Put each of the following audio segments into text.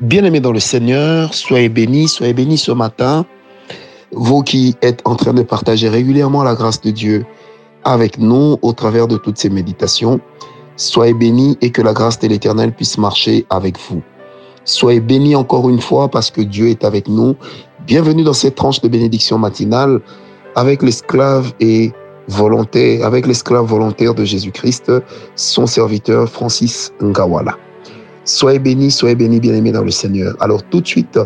Bien-aimés dans le Seigneur, soyez bénis, soyez bénis ce matin. Vous qui êtes en train de partager régulièrement la grâce de Dieu avec nous au travers de toutes ces méditations, soyez bénis et que la grâce de l'Éternel puisse marcher avec vous. Soyez bénis encore une fois parce que Dieu est avec nous. Bienvenue dans cette tranche de bénédiction matinale avec l'esclave et volontaire, avec l'esclave volontaire de Jésus-Christ, son serviteur Francis Ngawala. Soyez bénis, soyez bénis, bien-aimés dans le Seigneur. Alors tout de suite,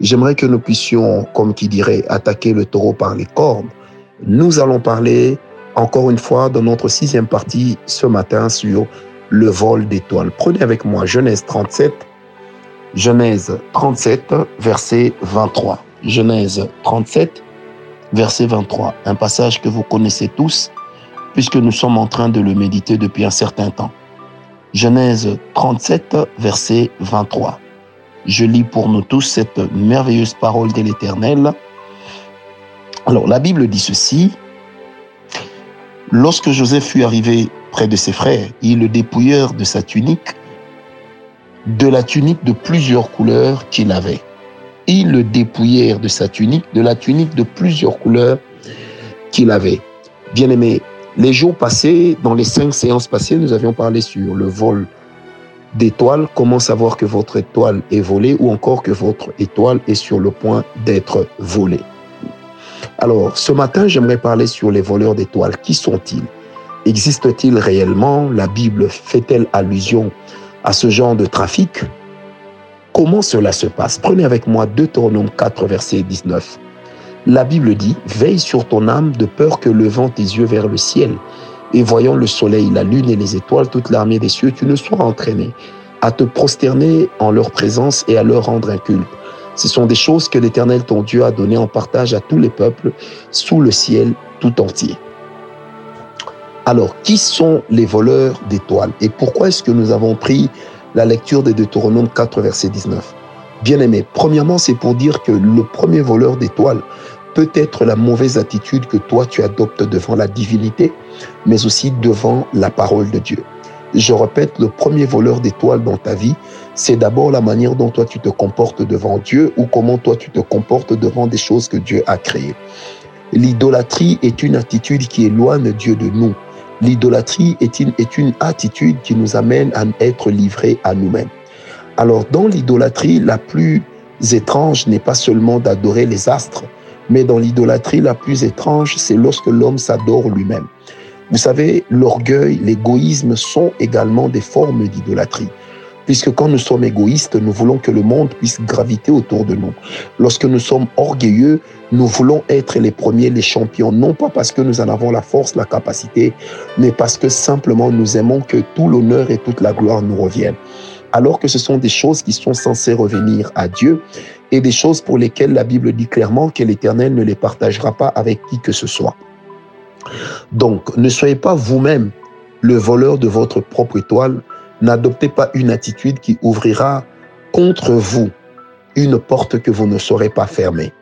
j'aimerais que nous puissions, comme qui dirait, attaquer le taureau par les cornes. Nous allons parler encore une fois dans notre sixième partie ce matin sur le vol d'étoiles. Prenez avec moi Genèse 37, Genèse 37, verset 23. Genèse 37, verset 23. Un passage que vous connaissez tous, puisque nous sommes en train de le méditer depuis un certain temps. Genèse 37, verset 23. Je lis pour nous tous cette merveilleuse parole de l'Éternel. Alors, la Bible dit ceci. Lorsque Joseph fut arrivé près de ses frères, ils le dépouillèrent de sa tunique, de la tunique de plusieurs couleurs qu'il avait. Ils le dépouillèrent de sa tunique, de la tunique de plusieurs couleurs qu'il avait. Bien aimé, les jours passés, dans les cinq séances passées, nous avions parlé sur le vol d'étoiles, comment savoir que votre étoile est volée ou encore que votre étoile est sur le point d'être volée. Alors, ce matin, j'aimerais parler sur les voleurs d'étoiles. Qui sont-ils? Existe-t-il réellement? La Bible fait-elle allusion à ce genre de trafic? Comment cela se passe? Prenez avec moi Deutéronome 4, verset 19. La Bible dit, Veille sur ton âme de peur que levant tes yeux vers le ciel et voyant le soleil, la lune et les étoiles, toute l'armée des cieux, tu ne sois entraîné à te prosterner en leur présence et à leur rendre un culte. Ce sont des choses que l'Éternel ton Dieu a données en partage à tous les peuples sous le ciel tout entier. Alors, qui sont les voleurs d'étoiles et pourquoi est-ce que nous avons pris la lecture de Deutéronome 4, verset 19 Bien aimé, premièrement, c'est pour dire que le premier voleur d'étoiles peut être la mauvaise attitude que toi tu adoptes devant la divinité, mais aussi devant la parole de Dieu. Je répète, le premier voleur d'étoiles dans ta vie, c'est d'abord la manière dont toi tu te comportes devant Dieu ou comment toi tu te comportes devant des choses que Dieu a créées. L'idolâtrie est une attitude qui éloigne Dieu de nous. L'idolâtrie est une, est une attitude qui nous amène à être livrés à nous-mêmes. Alors dans l'idolâtrie, la plus étrange n'est pas seulement d'adorer les astres, mais dans l'idolâtrie la plus étrange, c'est lorsque l'homme s'adore lui-même. Vous savez, l'orgueil, l'égoïsme sont également des formes d'idolâtrie. Puisque quand nous sommes égoïstes, nous voulons que le monde puisse graviter autour de nous. Lorsque nous sommes orgueilleux, nous voulons être les premiers, les champions, non pas parce que nous en avons la force, la capacité, mais parce que simplement nous aimons que tout l'honneur et toute la gloire nous reviennent. Alors que ce sont des choses qui sont censées revenir à Dieu et des choses pour lesquelles la Bible dit clairement que l'Éternel ne les partagera pas avec qui que ce soit. Donc, ne soyez pas vous-même le voleur de votre propre étoile. N'adoptez pas une attitude qui ouvrira contre vous une porte que vous ne saurez pas fermer.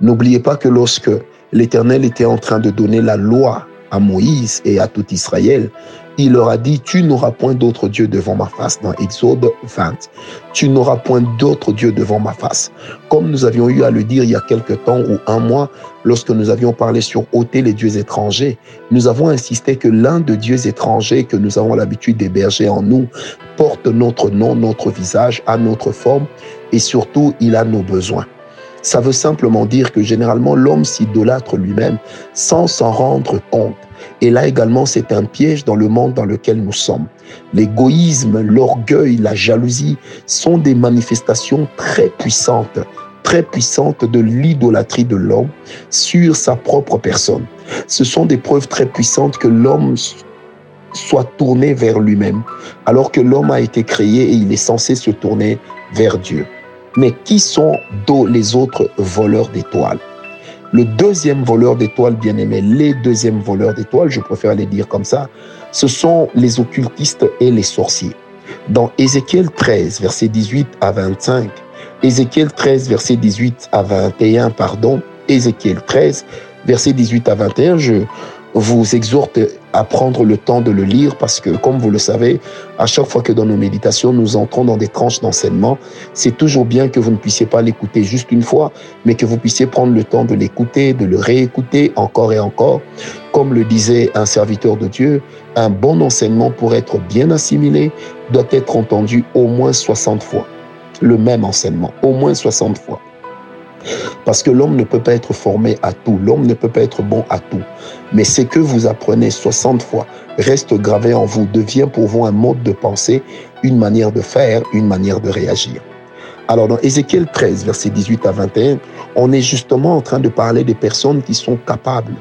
N'oubliez pas que lorsque l'Éternel était en train de donner la loi à Moïse et à tout Israël, il leur a dit, tu n'auras point d'autre Dieu devant ma face, dans Exode 20. Tu n'auras point d'autre Dieu devant ma face. Comme nous avions eu à le dire il y a quelque temps ou un mois, lorsque nous avions parlé sur ôter les dieux étrangers, nous avons insisté que l'un des dieux étrangers que nous avons l'habitude d'héberger en nous porte notre nom, notre visage, a notre forme et surtout il a nos besoins. Ça veut simplement dire que généralement l'homme s'idolâtre lui-même sans s'en rendre compte. Et là également, c'est un piège dans le monde dans lequel nous sommes. L'égoïsme, l'orgueil, la jalousie sont des manifestations très puissantes, très puissantes de l'idolâtrie de l'homme sur sa propre personne. Ce sont des preuves très puissantes que l'homme soit tourné vers lui-même, alors que l'homme a été créé et il est censé se tourner vers Dieu. Mais qui sont les autres voleurs d'étoiles? Le deuxième voleur d'étoiles, bien aimé, les deuxièmes voleurs d'étoiles, je préfère les dire comme ça, ce sont les occultistes et les sorciers. Dans Ézéchiel 13, verset 18 à 25, Ézéchiel 13, verset 18 à 21, pardon, Ézéchiel 13, verset 18 à 21, je vous exhorte à prendre le temps de le lire parce que, comme vous le savez, à chaque fois que dans nos méditations, nous entrons dans des tranches d'enseignement, c'est toujours bien que vous ne puissiez pas l'écouter juste une fois, mais que vous puissiez prendre le temps de l'écouter, de le réécouter encore et encore. Comme le disait un serviteur de Dieu, un bon enseignement pour être bien assimilé doit être entendu au moins 60 fois. Le même enseignement, au moins 60 fois. Parce que l'homme ne peut pas être formé à tout, l'homme ne peut pas être bon à tout. Mais ce que vous apprenez 60 fois reste gravé en vous, devient pour vous un mode de pensée, une manière de faire, une manière de réagir. Alors dans Ézéchiel 13, verset 18 à 21, on est justement en train de parler des personnes qui sont capables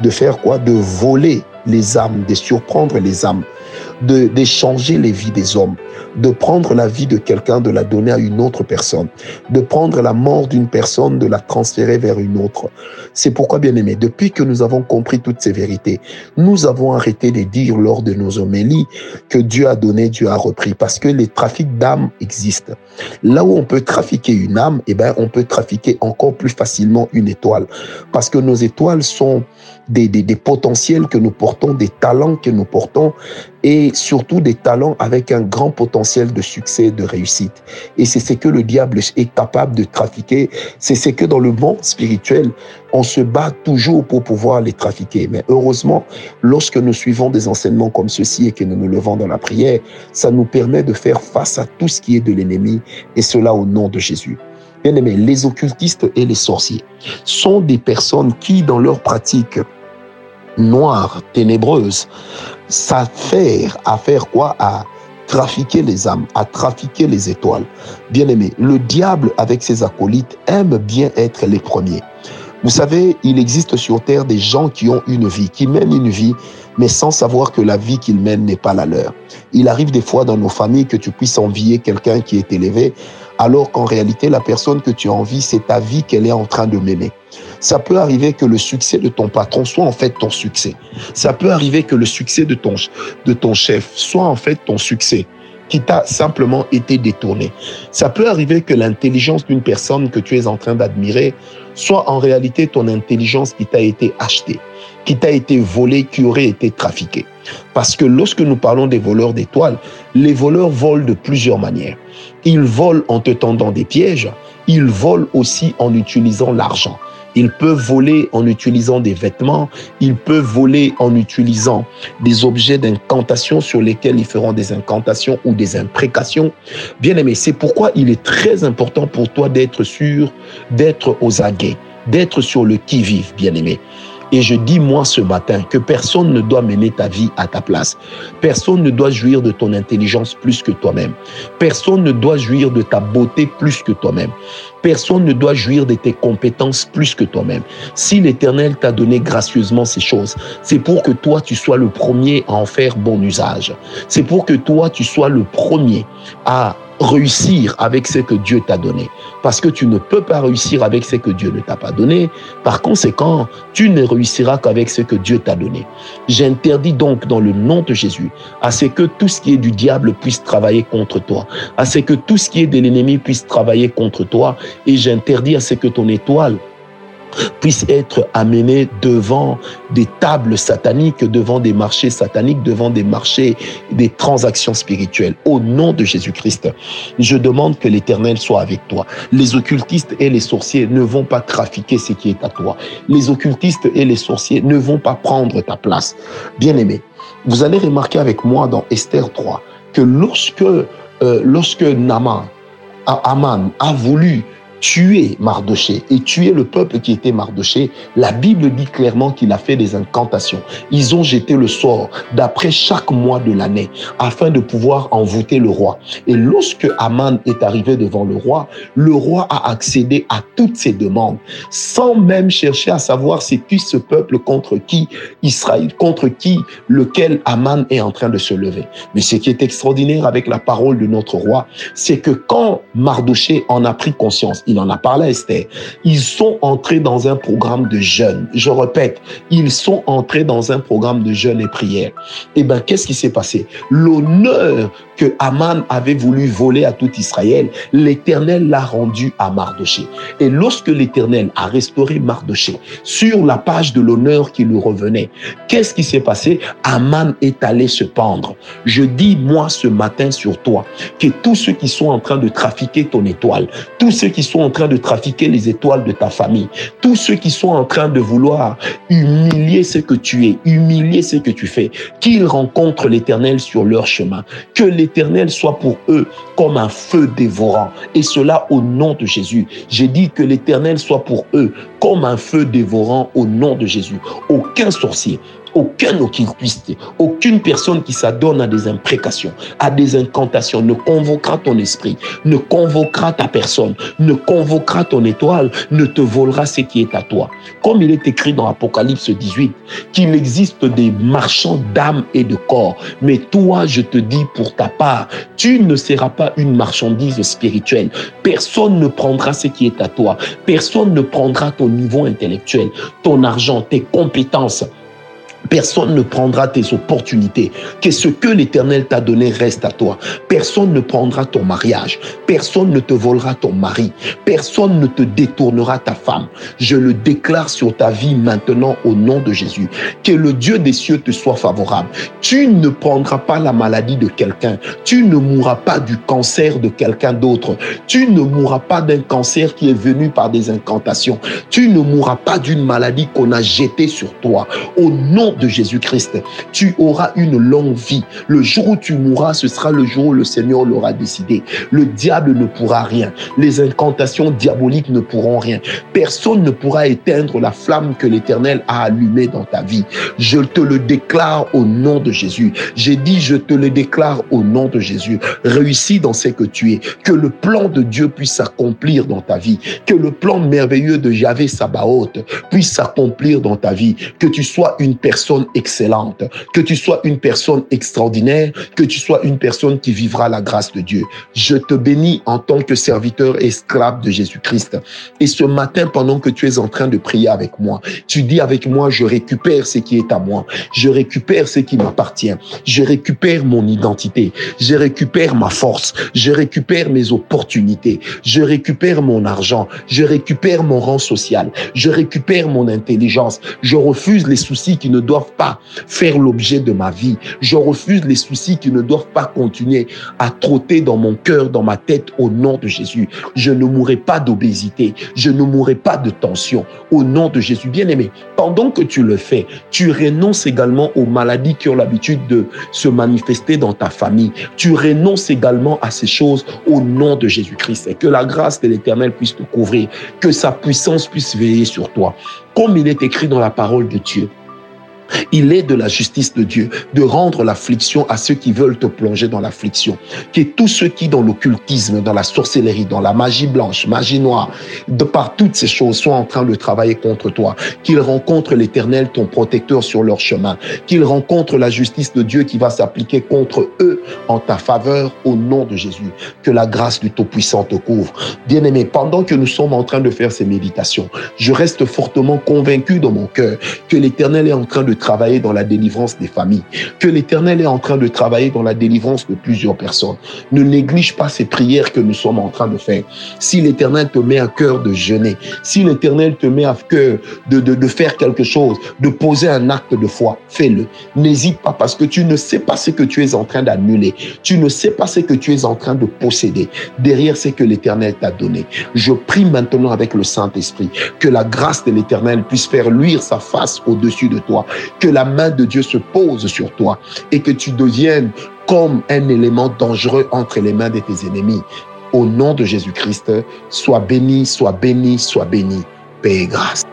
de faire quoi? De voler les âmes, de surprendre les âmes, d'échanger les vies des hommes, de prendre la vie de quelqu'un, de la donner à une autre personne, de prendre la mort d'une personne, de la transférer vers une autre. C'est pourquoi, bien aimé, depuis que nous avons compris toutes ces vérités, nous avons arrêté de dire lors de nos homélies que Dieu a donné, Dieu a repris, parce que les trafics d'âmes existent. Là où on peut trafiquer une âme, eh ben, on peut trafiquer encore plus facilement une étoile, parce que nos étoiles sont des, des, des potentiels que nous portons, des talents que nous portons, et surtout des talents avec un grand potentiel de succès, de réussite. Et c'est ce que le diable est capable de trafiquer. C'est ce que dans le monde spirituel, on se bat toujours pour pouvoir les trafiquer. Mais heureusement, lorsque nous suivons des enseignements comme ceci et que nous nous levons dans la prière, ça nous permet de faire face à tout ce qui est de l'ennemi et cela au nom de Jésus. Bien aimé, les occultistes et les sorciers sont des personnes qui, dans leur pratique, noire, ténébreuse, s'affaire à faire quoi? À trafiquer les âmes, à trafiquer les étoiles. Bien aimé, le diable avec ses acolytes aime bien être les premiers. Vous savez, il existe sur Terre des gens qui ont une vie, qui mènent une vie, mais sans savoir que la vie qu'ils mènent n'est pas la leur. Il arrive des fois dans nos familles que tu puisses envier quelqu'un qui est élevé, alors qu'en réalité, la personne que tu envies, c'est ta vie qu'elle est en train de mener. Ça peut arriver que le succès de ton patron soit en fait ton succès. Ça peut arriver que le succès de ton, de ton chef soit en fait ton succès qui t'a simplement été détourné. Ça peut arriver que l'intelligence d'une personne que tu es en train d'admirer soit en réalité ton intelligence qui t'a été achetée, qui t'a été volée, qui aurait été trafiquée. Parce que lorsque nous parlons des voleurs d'étoiles, les voleurs volent de plusieurs manières. Ils volent en te tendant des pièges, ils volent aussi en utilisant l'argent. Ils peuvent voler en utilisant des vêtements, ils peuvent voler en utilisant des objets d'incantation sur lesquels ils feront des incantations ou des imprécations. Bien aimé, c'est pourquoi il est très important pour toi d'être sûr, d'être aux aguets, d'être sur le qui-vive, bien aimé. Et je dis moi ce matin que personne ne doit mener ta vie à ta place. Personne ne doit jouir de ton intelligence plus que toi-même. Personne ne doit jouir de ta beauté plus que toi-même. Personne ne doit jouir de tes compétences plus que toi-même. Si l'Éternel t'a donné gracieusement ces choses, c'est pour que toi, tu sois le premier à en faire bon usage. C'est pour que toi, tu sois le premier à réussir avec ce que Dieu t'a donné. Parce que tu ne peux pas réussir avec ce que Dieu ne t'a pas donné. Par conséquent, tu ne réussiras qu'avec ce que Dieu t'a donné. J'interdis donc dans le nom de Jésus à ce que tout ce qui est du diable puisse travailler contre toi, à ce que tout ce qui est de l'ennemi puisse travailler contre toi, et j'interdis à ce que ton étoile puisse être amené devant des tables sataniques, devant des marchés sataniques, devant des marchés, des transactions spirituelles. Au nom de Jésus-Christ, je demande que l'Éternel soit avec toi. Les occultistes et les sorciers ne vont pas trafiquer ce qui est à toi. Les occultistes et les sorciers ne vont pas prendre ta place. Bien-aimé, vous allez remarquer avec moi dans Esther 3 que lorsque, euh, lorsque Naman, Aman a voulu tuer Mardoché et tuer le peuple qui était Mardoché, la Bible dit clairement qu'il a fait des incantations. Ils ont jeté le sort d'après chaque mois de l'année afin de pouvoir envoûter le roi. Et lorsque Aman est arrivé devant le roi, le roi a accédé à toutes ses demandes sans même chercher à savoir c'est qui ce peuple contre qui Israël, contre qui lequel Aman est en train de se lever. Mais ce qui est extraordinaire avec la parole de notre roi, c'est que quand Mardoché en a pris conscience, Il en a parlé à Esther. Ils sont entrés dans un programme de jeûne. Je répète, ils sont entrés dans un programme de jeûne et prière. Eh bien, qu'est-ce qui s'est passé? L'honneur que Aman avait voulu voler à tout Israël, l'Éternel l'a rendu à Mardoché. Et lorsque l'Éternel a restauré Mardoché sur la page de l'honneur qui lui revenait, qu'est-ce qui s'est passé? Aman est allé se pendre. Je dis, moi, ce matin sur toi, que tous ceux qui sont en train de trafiquer ton étoile, tous ceux qui sont en train de trafiquer les étoiles de ta famille, tous ceux qui sont en train de vouloir humilier ce que tu es, humilier ce que tu fais, qu'ils rencontrent l'Éternel sur leur chemin, que l'Éternel soit pour eux comme un feu dévorant, et cela au nom de Jésus. J'ai dit que l'Éternel soit pour eux comme un feu dévorant au nom de Jésus. Aucun sorcier, aucun occultiste, aucune personne qui s'adonne à des imprécations, à des incantations, ne convoquera ton esprit, ne convoquera ta personne, ne convoquera ton étoile, ne te volera ce qui est à toi. Comme il est écrit dans Apocalypse 18, qu'il existe des marchands d'âme et de corps, mais toi, je te dis pour ta part, tu ne seras pas une marchandise spirituelle. Personne ne prendra ce qui est à toi. Personne ne prendra ton niveau intellectuel, ton argent, tes compétences. Personne ne prendra tes opportunités. Que ce que l'Éternel t'a donné reste à toi. Personne ne prendra ton mariage. Personne ne te volera ton mari. Personne ne te détournera ta femme. Je le déclare sur ta vie maintenant au nom de Jésus. Que le Dieu des cieux te soit favorable. Tu ne prendras pas la maladie de quelqu'un. Tu ne mourras pas du cancer de quelqu'un d'autre. Tu ne mourras pas d'un cancer qui est venu par des incantations. Tu ne mourras pas d'une maladie qu'on a jetée sur toi. Au nom de Jésus-Christ, tu auras une longue vie. Le jour où tu mourras, ce sera le jour où le Seigneur l'aura décidé. Le diable ne pourra rien. Les incantations diaboliques ne pourront rien. Personne ne pourra éteindre la flamme que l'Éternel a allumée dans ta vie. Je te le déclare au nom de Jésus. J'ai dit, je te le déclare au nom de Jésus. Réussis dans ce que tu es. Que le plan de Dieu puisse s'accomplir dans ta vie. Que le plan merveilleux de Yahvé Sabaoth puisse s'accomplir dans ta vie. Que tu sois une personne excellente, que tu sois une personne extraordinaire, que tu sois une personne qui vivra la grâce de Dieu. Je te bénis en tant que serviteur esclave de Jésus-Christ. Et ce matin, pendant que tu es en train de prier avec moi, tu dis avec moi, je récupère ce qui est à moi. Je récupère ce qui m'appartient. Je récupère mon identité. Je récupère ma force. Je récupère mes opportunités. Je récupère mon argent. Je récupère mon rang social. Je récupère mon intelligence. Je refuse les soucis qui ne doivent pas faire l'objet de ma vie. Je refuse les soucis qui ne doivent pas continuer à trotter dans mon cœur, dans ma tête, au nom de Jésus. Je ne mourrai pas d'obésité. Je ne mourrai pas de tension. Au nom de Jésus. Bien aimé, pendant que tu le fais, tu renonces également aux maladies qui ont l'habitude de se manifester dans ta famille. Tu renonces également à ces choses au nom de Jésus-Christ. Et que la grâce de l'Éternel puisse te couvrir. Que sa puissance puisse veiller sur toi. Comme il est écrit dans la parole de Dieu. Il est de la justice de Dieu de rendre l'affliction à ceux qui veulent te plonger dans l'affliction. Que tous ceux qui, dans l'occultisme, dans la sorcellerie, dans la magie blanche, magie noire, de par toutes ces choses, sont en train de travailler contre toi. Qu'ils rencontrent l'éternel, ton protecteur, sur leur chemin. Qu'ils rencontrent la justice de Dieu qui va s'appliquer contre eux en ta faveur au nom de Jésus. Que la grâce du Tout-Puissant te couvre. Bien-aimé, pendant que nous sommes en train de faire ces méditations, je reste fortement convaincu dans mon cœur que l'éternel est en train de travailler dans la délivrance des familles, que l'Éternel est en train de travailler dans la délivrance de plusieurs personnes. Ne néglige pas ces prières que nous sommes en train de faire. Si l'Éternel te met à cœur de jeûner, si l'Éternel te met à cœur de, de, de faire quelque chose, de poser un acte de foi, fais-le. N'hésite pas parce que tu ne sais pas ce que tu es en train d'annuler. Tu ne sais pas ce que tu es en train de posséder derrière ce que l'Éternel t'a donné. Je prie maintenant avec le Saint-Esprit que la grâce de l'Éternel puisse faire luire sa face au-dessus de toi que la main de Dieu se pose sur toi et que tu deviennes comme un élément dangereux entre les mains de tes ennemis. Au nom de Jésus-Christ, sois béni, sois béni, sois béni. Paix et grâce.